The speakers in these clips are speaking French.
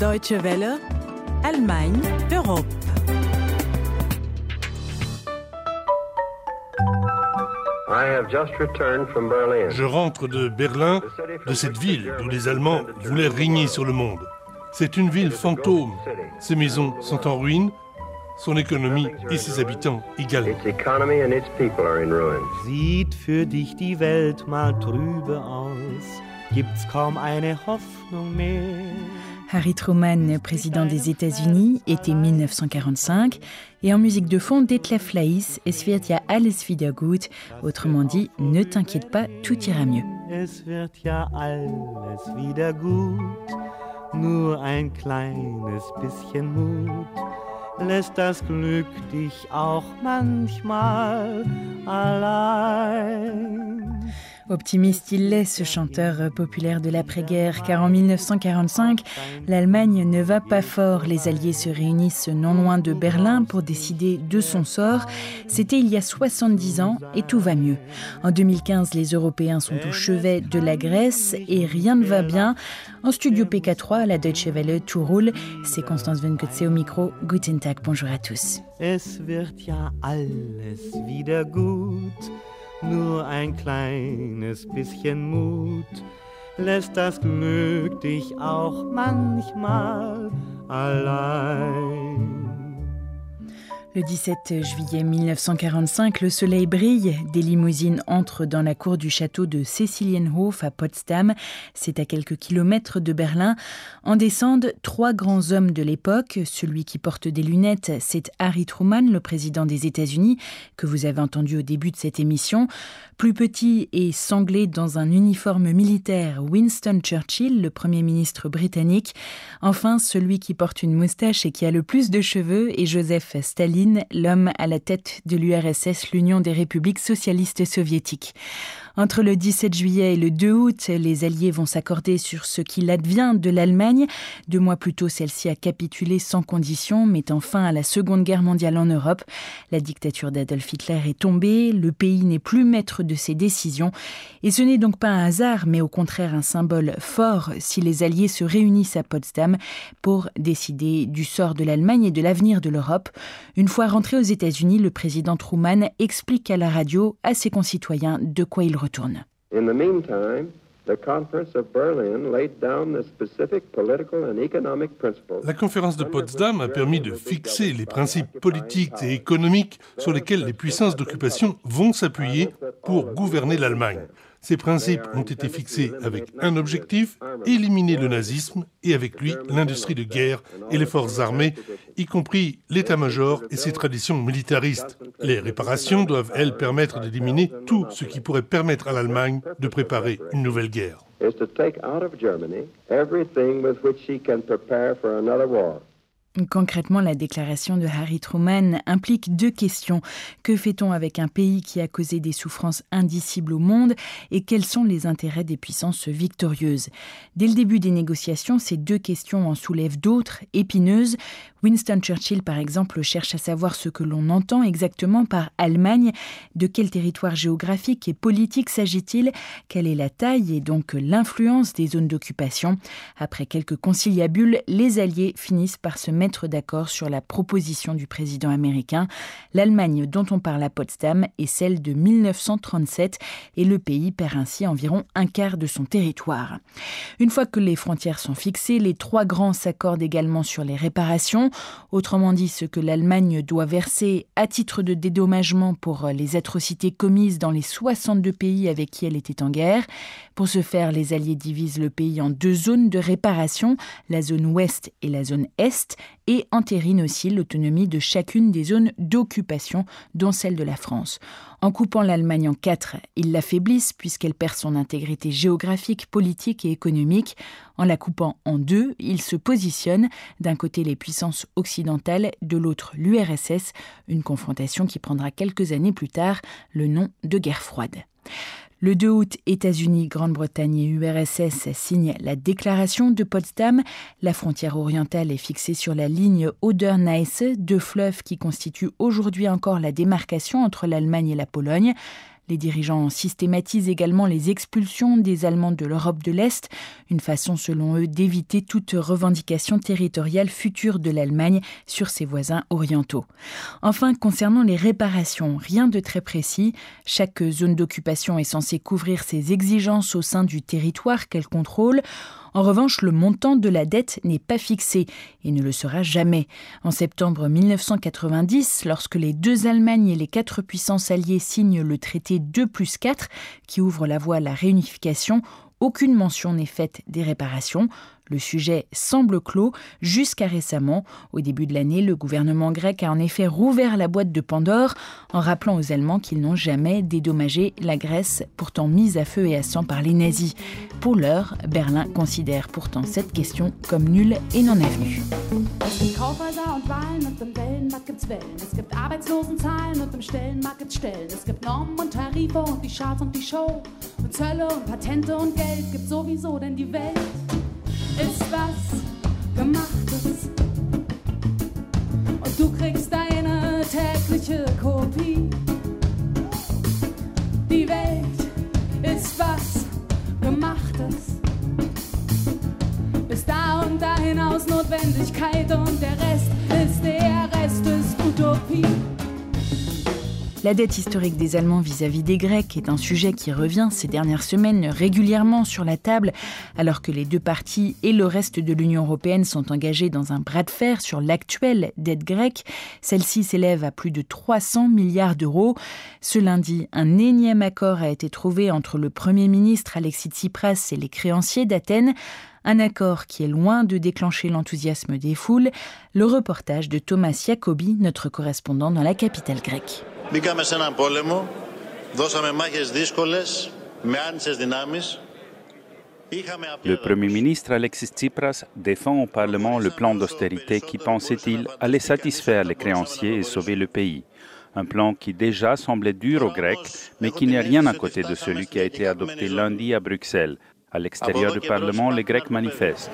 Deutsche Welle, Allemagne, Europe. Je rentre de Berlin, de cette ville où les Allemands voulaient régner sur le monde. C'est une ville fantôme. Ses maisons sont en ruine, son économie et ses habitants également. Sieht für dich die Welt mal trübe aus, gibt's kaum eine Hoffnung mehr. Harry Truman, président des États-Unis, était 1945, et en musique de fond, Detlef Laïs, wird ja alles wieder gut, autrement dit, ne t'inquiète pas, tout ira mieux. Es wird alles wieder gut, nur ein kleines bisschen Mut lässt das Glück dich auch manchmal allein. Optimiste, il laisse ce chanteur populaire de l'après-guerre, car en 1945, l'Allemagne ne va pas fort. Les Alliés se réunissent non loin de Berlin pour décider de son sort. C'était il y a 70 ans et tout va mieux. En 2015, les Européens sont au chevet de la Grèce et rien ne va bien. En studio PK3, la Deutsche Welle, tout roule. C'est Constance Venkotze au micro. Guten Tag, bonjour à tous. Es wird ja alles wieder gut. Nur ein kleines bisschen Mut lässt das Glück dich auch manchmal allein. Le 17 juillet 1945, le soleil brille, des limousines entrent dans la cour du château de Cecilienhof à Potsdam, c'est à quelques kilomètres de Berlin. En descendent trois grands hommes de l'époque. Celui qui porte des lunettes, c'est Harry Truman, le président des États-Unis, que vous avez entendu au début de cette émission. Plus petit et sanglé dans un uniforme militaire, Winston Churchill, le premier ministre britannique. Enfin, celui qui porte une moustache et qui a le plus de cheveux est Joseph Staline l'homme à la tête de l'URSS, l'Union des républiques socialistes soviétiques. Entre le 17 juillet et le 2 août, les Alliés vont s'accorder sur ce qu'il advient de l'Allemagne. Deux mois plus tôt, celle-ci a capitulé sans condition, mettant fin à la Seconde Guerre mondiale en Europe. La dictature d'Adolf Hitler est tombée, le pays n'est plus maître de ses décisions. Et ce n'est donc pas un hasard, mais au contraire un symbole fort si les Alliés se réunissent à Potsdam pour décider du sort de l'Allemagne et de l'avenir de l'Europe. Une fois rentré aux États-Unis, le président Truman explique à la radio à ses concitoyens de quoi il retourne. In the meantime, the Conference of Berlin laid down the specific political and economic principles. La conférence de Potsdam a permis de fixer les principes politiques et économiques sur lesquels les puissances d'occupation vont s'appuyer pour gouverner l'Allemagne. Ces principes ont été fixés avec un objectif, éliminer le nazisme et avec lui l'industrie de guerre et les forces armées, y compris l'état-major et ses traditions militaristes. Les réparations doivent, elles, permettre d'éliminer tout ce qui pourrait permettre à l'Allemagne de préparer une nouvelle guerre. Concrètement, la déclaration de Harry Truman implique deux questions. Que fait-on avec un pays qui a causé des souffrances indicibles au monde et quels sont les intérêts des puissances victorieuses? Dès le début des négociations, ces deux questions en soulèvent d'autres, épineuses. Winston Churchill, par exemple, cherche à savoir ce que l'on entend exactement par Allemagne. De quel territoire géographique et politique s'agit-il? Quelle est la taille et donc l'influence des zones d'occupation? Après quelques conciliabules, les Alliés finissent par se mettre d'accord sur la proposition du président américain. L'Allemagne dont on parle à Potsdam est celle de 1937 et le pays perd ainsi environ un quart de son territoire. Une fois que les frontières sont fixées, les trois grands s'accordent également sur les réparations autrement dit ce que l'Allemagne doit verser à titre de dédommagement pour les atrocités commises dans les 62 pays avec qui elle était en guerre. Pour ce faire, les Alliés divisent le pays en deux zones de réparation, la zone ouest et la zone est, et entérinent aussi l'autonomie de chacune des zones d'occupation, dont celle de la France. En coupant l'Allemagne en quatre, ils l'affaiblissent puisqu'elle perd son intégrité géographique, politique et économique. En la coupant en deux, ils se positionnent d'un côté les puissances occidentales, de l'autre l'URSS, une confrontation qui prendra quelques années plus tard le nom de guerre froide. Le 2 août, États-Unis, Grande-Bretagne et URSS signent la déclaration de Potsdam. La frontière orientale est fixée sur la ligne Oder-Neiße, deux fleuves qui constituent aujourd'hui encore la démarcation entre l'Allemagne et la Pologne. Les dirigeants systématisent également les expulsions des Allemands de l'Europe de l'Est, une façon selon eux d'éviter toute revendication territoriale future de l'Allemagne sur ses voisins orientaux. Enfin, concernant les réparations, rien de très précis. Chaque zone d'occupation est censée couvrir ses exigences au sein du territoire qu'elle contrôle. En revanche, le montant de la dette n'est pas fixé et ne le sera jamais. En septembre 1990, lorsque les deux Allemagnes et les quatre puissances alliées signent le traité 2 plus 4 qui ouvre la voie à la réunification, aucune mention n'est faite des réparations. Le sujet semble clos jusqu'à récemment. Au début de l'année, le gouvernement grec a en effet rouvert la boîte de Pandore en rappelant aux Allemands qu'ils n'ont jamais dédommagé la Grèce, pourtant mise à feu et à sang par les nazis. Pour l'heure, Berlin considère pourtant cette question comme nulle et non avenue. Ist was Gemachtes. Und du kriegst deine tägliche Kopie. Die Welt ist was Gemachtes. Bis da und dahin aus Notwendigkeit und der Rest ist der Rest ist Utopie. La dette historique des Allemands vis-à-vis des Grecs est un sujet qui revient ces dernières semaines régulièrement sur la table, alors que les deux parties et le reste de l'Union européenne sont engagés dans un bras de fer sur l'actuelle dette grecque. Celle-ci s'élève à plus de 300 milliards d'euros. Ce lundi, un énième accord a été trouvé entre le Premier ministre Alexis Tsipras et les créanciers d'Athènes. Un accord qui est loin de déclencher l'enthousiasme des foules. Le reportage de Thomas Jacobi, notre correspondant dans la capitale grecque. Μπήκαμε σε έναν πόλεμο, δώσαμε μάχες δύσκολες, με άνισες δυνάμεις. Le Premier ministre Alexis Tsipras défend au Parlement le plan d'austérité qui, pensait-il, allait satisfaire les créanciers et sauver le pays. Un plan qui déjà semblait dur aux Grecs, mais qui n'est rien à côté de celui qui a été adopté lundi à Bruxelles. À l'extérieur du Parlement, les Grecs manifestent.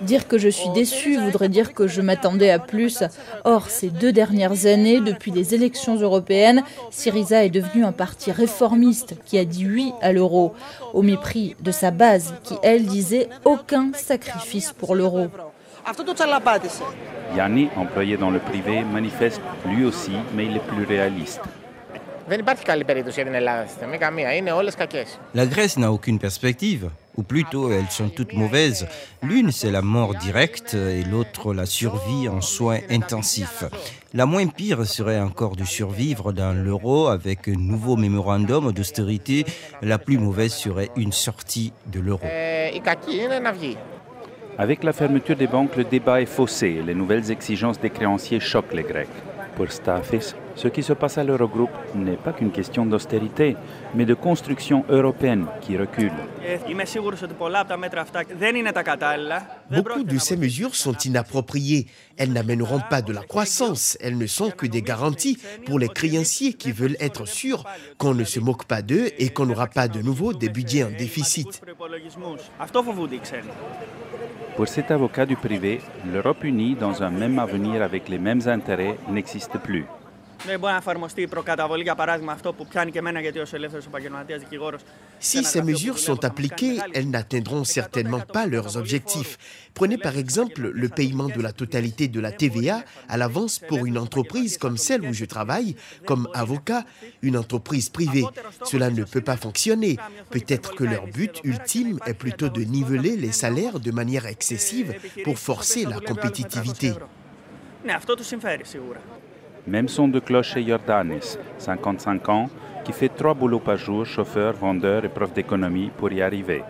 Dire que je suis déçu voudrait dire que je m'attendais à plus. Or, ces deux dernières années, depuis les élections européennes, Syriza est devenu un parti réformiste qui a dit oui à l'euro, au mépris de sa base qui, elle, disait aucun sacrifice pour l'euro. Yanni, employé dans le privé, manifeste lui aussi, mais il est plus réaliste. La Grèce n'a aucune perspective, ou plutôt elles sont toutes mauvaises. L'une c'est la mort directe et l'autre la survie en soins intensifs. La moins pire serait encore de survivre dans l'euro avec un nouveau mémorandum d'austérité. La plus mauvaise serait une sortie de l'euro. Avec la fermeture des banques, le débat est faussé et les nouvelles exigences des créanciers choquent les Grecs. Pour Stathis, ce qui se passe à l'Eurogroupe n'est pas qu'une question d'austérité, mais de construction européenne qui recule. Beaucoup de ces mesures sont inappropriées. Elles n'amèneront pas de la croissance. Elles ne sont que des garanties pour les créanciers qui veulent être sûrs qu'on ne se moque pas d'eux et qu'on n'aura pas de nouveau des budgets en déficit. Pour cet avocat du privé, l'Europe unie dans un même avenir avec les mêmes intérêts n'existe plus. Si ces mesures sont appliquées, elles n'atteindront certainement pas leurs objectifs. Prenez par exemple le paiement de la totalité de la TVA à l'avance pour une entreprise comme celle où je travaille, comme avocat, une entreprise privée. Cela ne peut pas fonctionner. Peut-être que leur but ultime est plutôt de niveler les salaires de manière excessive pour forcer la compétitivité. Même son de cloche chez Jordanis, 55 ans, qui fait trois boulots par jour, chauffeur, vendeur et prof d'économie pour y arriver.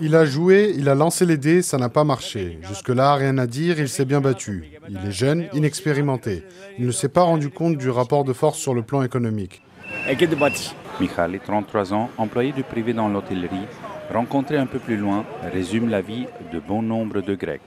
Il a joué, il a lancé les dés, ça n'a pas marché. Jusque-là, rien à dire, il s'est bien battu. Il est jeune, inexpérimenté. Il ne s'est pas rendu compte du rapport de force sur le plan économique. Michali, 33 ans, employé du privé dans l'hôtellerie, rencontré un peu plus loin, résume la vie de bon nombre de Grecs.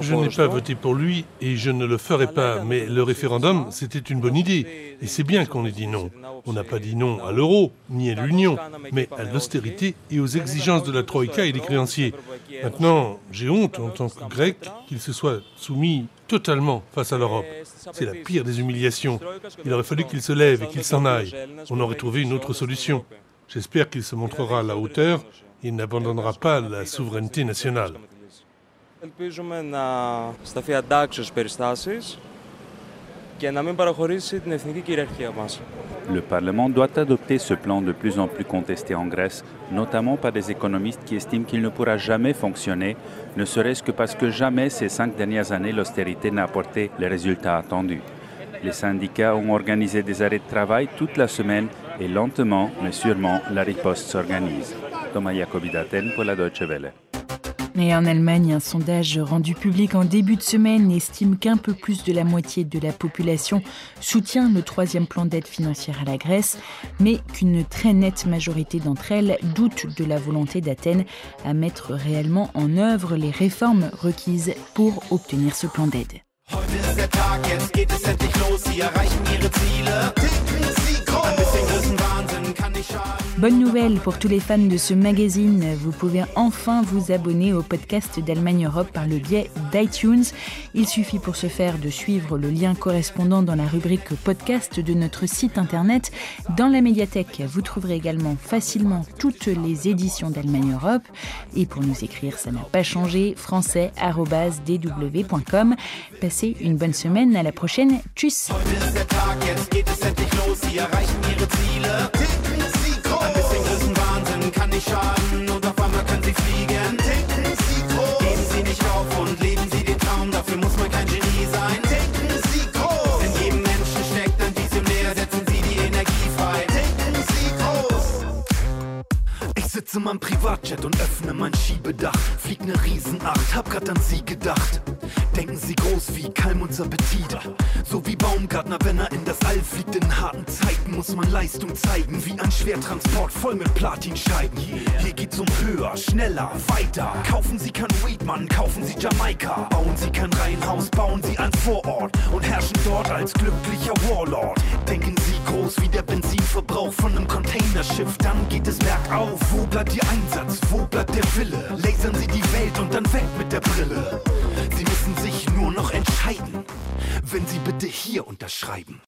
Je n'ai pas voté pour lui et je ne le ferai pas, mais le référendum, c'était une bonne idée. Et c'est bien qu'on ait dit non. On n'a pas dit non à l'euro, ni à l'Union, mais à l'austérité et aux exigences de la Troïka et des créanciers. Maintenant, j'ai honte en tant que grec qu'il se soit soumis totalement face à l'Europe. C'est la pire des humiliations. Il aurait fallu qu'il se lève et qu'il s'en aille. On aurait trouvé une autre solution. J'espère qu'il se montrera à la hauteur et n'abandonnera pas la souveraineté nationale. Le Parlement doit adopter ce plan de plus en plus contesté en Grèce, notamment par des économistes qui estiment qu'il ne pourra jamais fonctionner, ne serait-ce que parce que jamais ces cinq dernières années l'austérité n'a apporté les résultats attendus. Les syndicats ont organisé des arrêts de travail toute la semaine et lentement, mais sûrement, la riposte s'organise. Thomas Jacobi d'Athènes pour la Deutsche Welle. Et en Allemagne, un sondage rendu public en début de semaine estime qu'un peu plus de la moitié de la population soutient le troisième plan d'aide financière à la Grèce, mais qu'une très nette majorité d'entre elles doutent de la volonté d'Athènes à mettre réellement en œuvre les réformes requises pour obtenir ce plan d'aide. Bonne nouvelle pour tous les fans de ce magazine, vous pouvez enfin vous abonner au podcast d'Allemagne Europe par le biais d'iTunes. Il suffit pour ce faire de suivre le lien correspondant dans la rubrique podcast de notre site internet. Dans la médiathèque, vous trouverez également facilement toutes les éditions d'Allemagne Europe. Et pour nous écrire, ça n'a pas changé, français.dw.com. Passez une bonne semaine, à la prochaine, tchuss kann nicht schaden und auf einmal können sie fliegen. Sie. Geben Sie nicht auf und leben Sie den Traum, dafür muss man kein Genie sein. Sie. In jedem Menschen steckt ein Visionär, setzen Sie die Energie frei. Sie. Ich sitze in meinem Privatjet und öffne mein Schiebedach. Flieg ne Riesenacht, hab grad an Sie gedacht. Denken Sie groß wie Kalmunds Appetit. So wie Baumgartner, wenn er in das All fliegt. In harten Zeiten muss man Leistung zeigen. Wie ein Schwertransport voll mit Platinscheiben. Hier geht's um höher, schneller, weiter. Kaufen Sie kein Weedmann, kaufen Sie Jamaika. Bauen Sie kein Reihenhaus, bauen Sie ein Vorort. Und herrschen dort als glücklicher Warlord. Denken Sie groß wie der Benzinverbrauch von einem Containerschiff. Dann geht es bergauf. Wo bleibt Ihr Einsatz? Wo bleibt der Wille? Lasern Sie die Welt und dann weg mit der Brille. Sie müssen noch entscheiden, wenn Sie bitte hier unterschreiben.